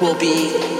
will be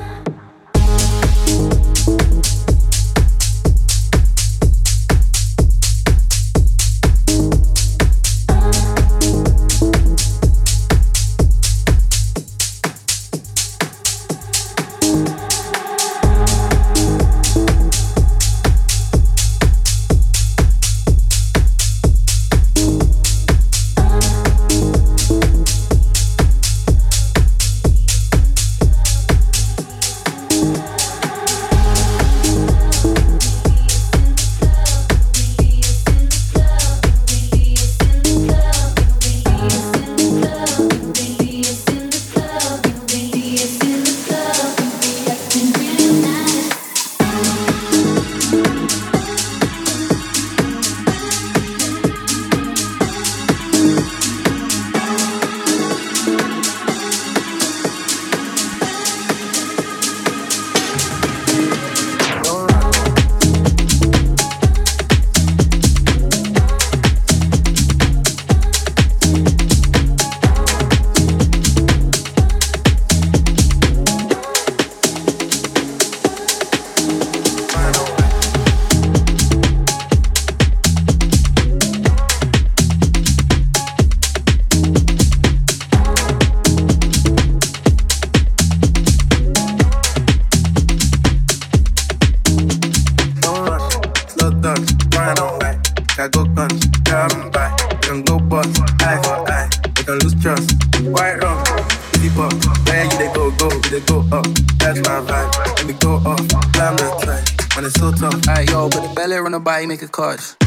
nobody make a cars.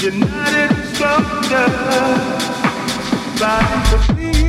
Celebrating our different colors,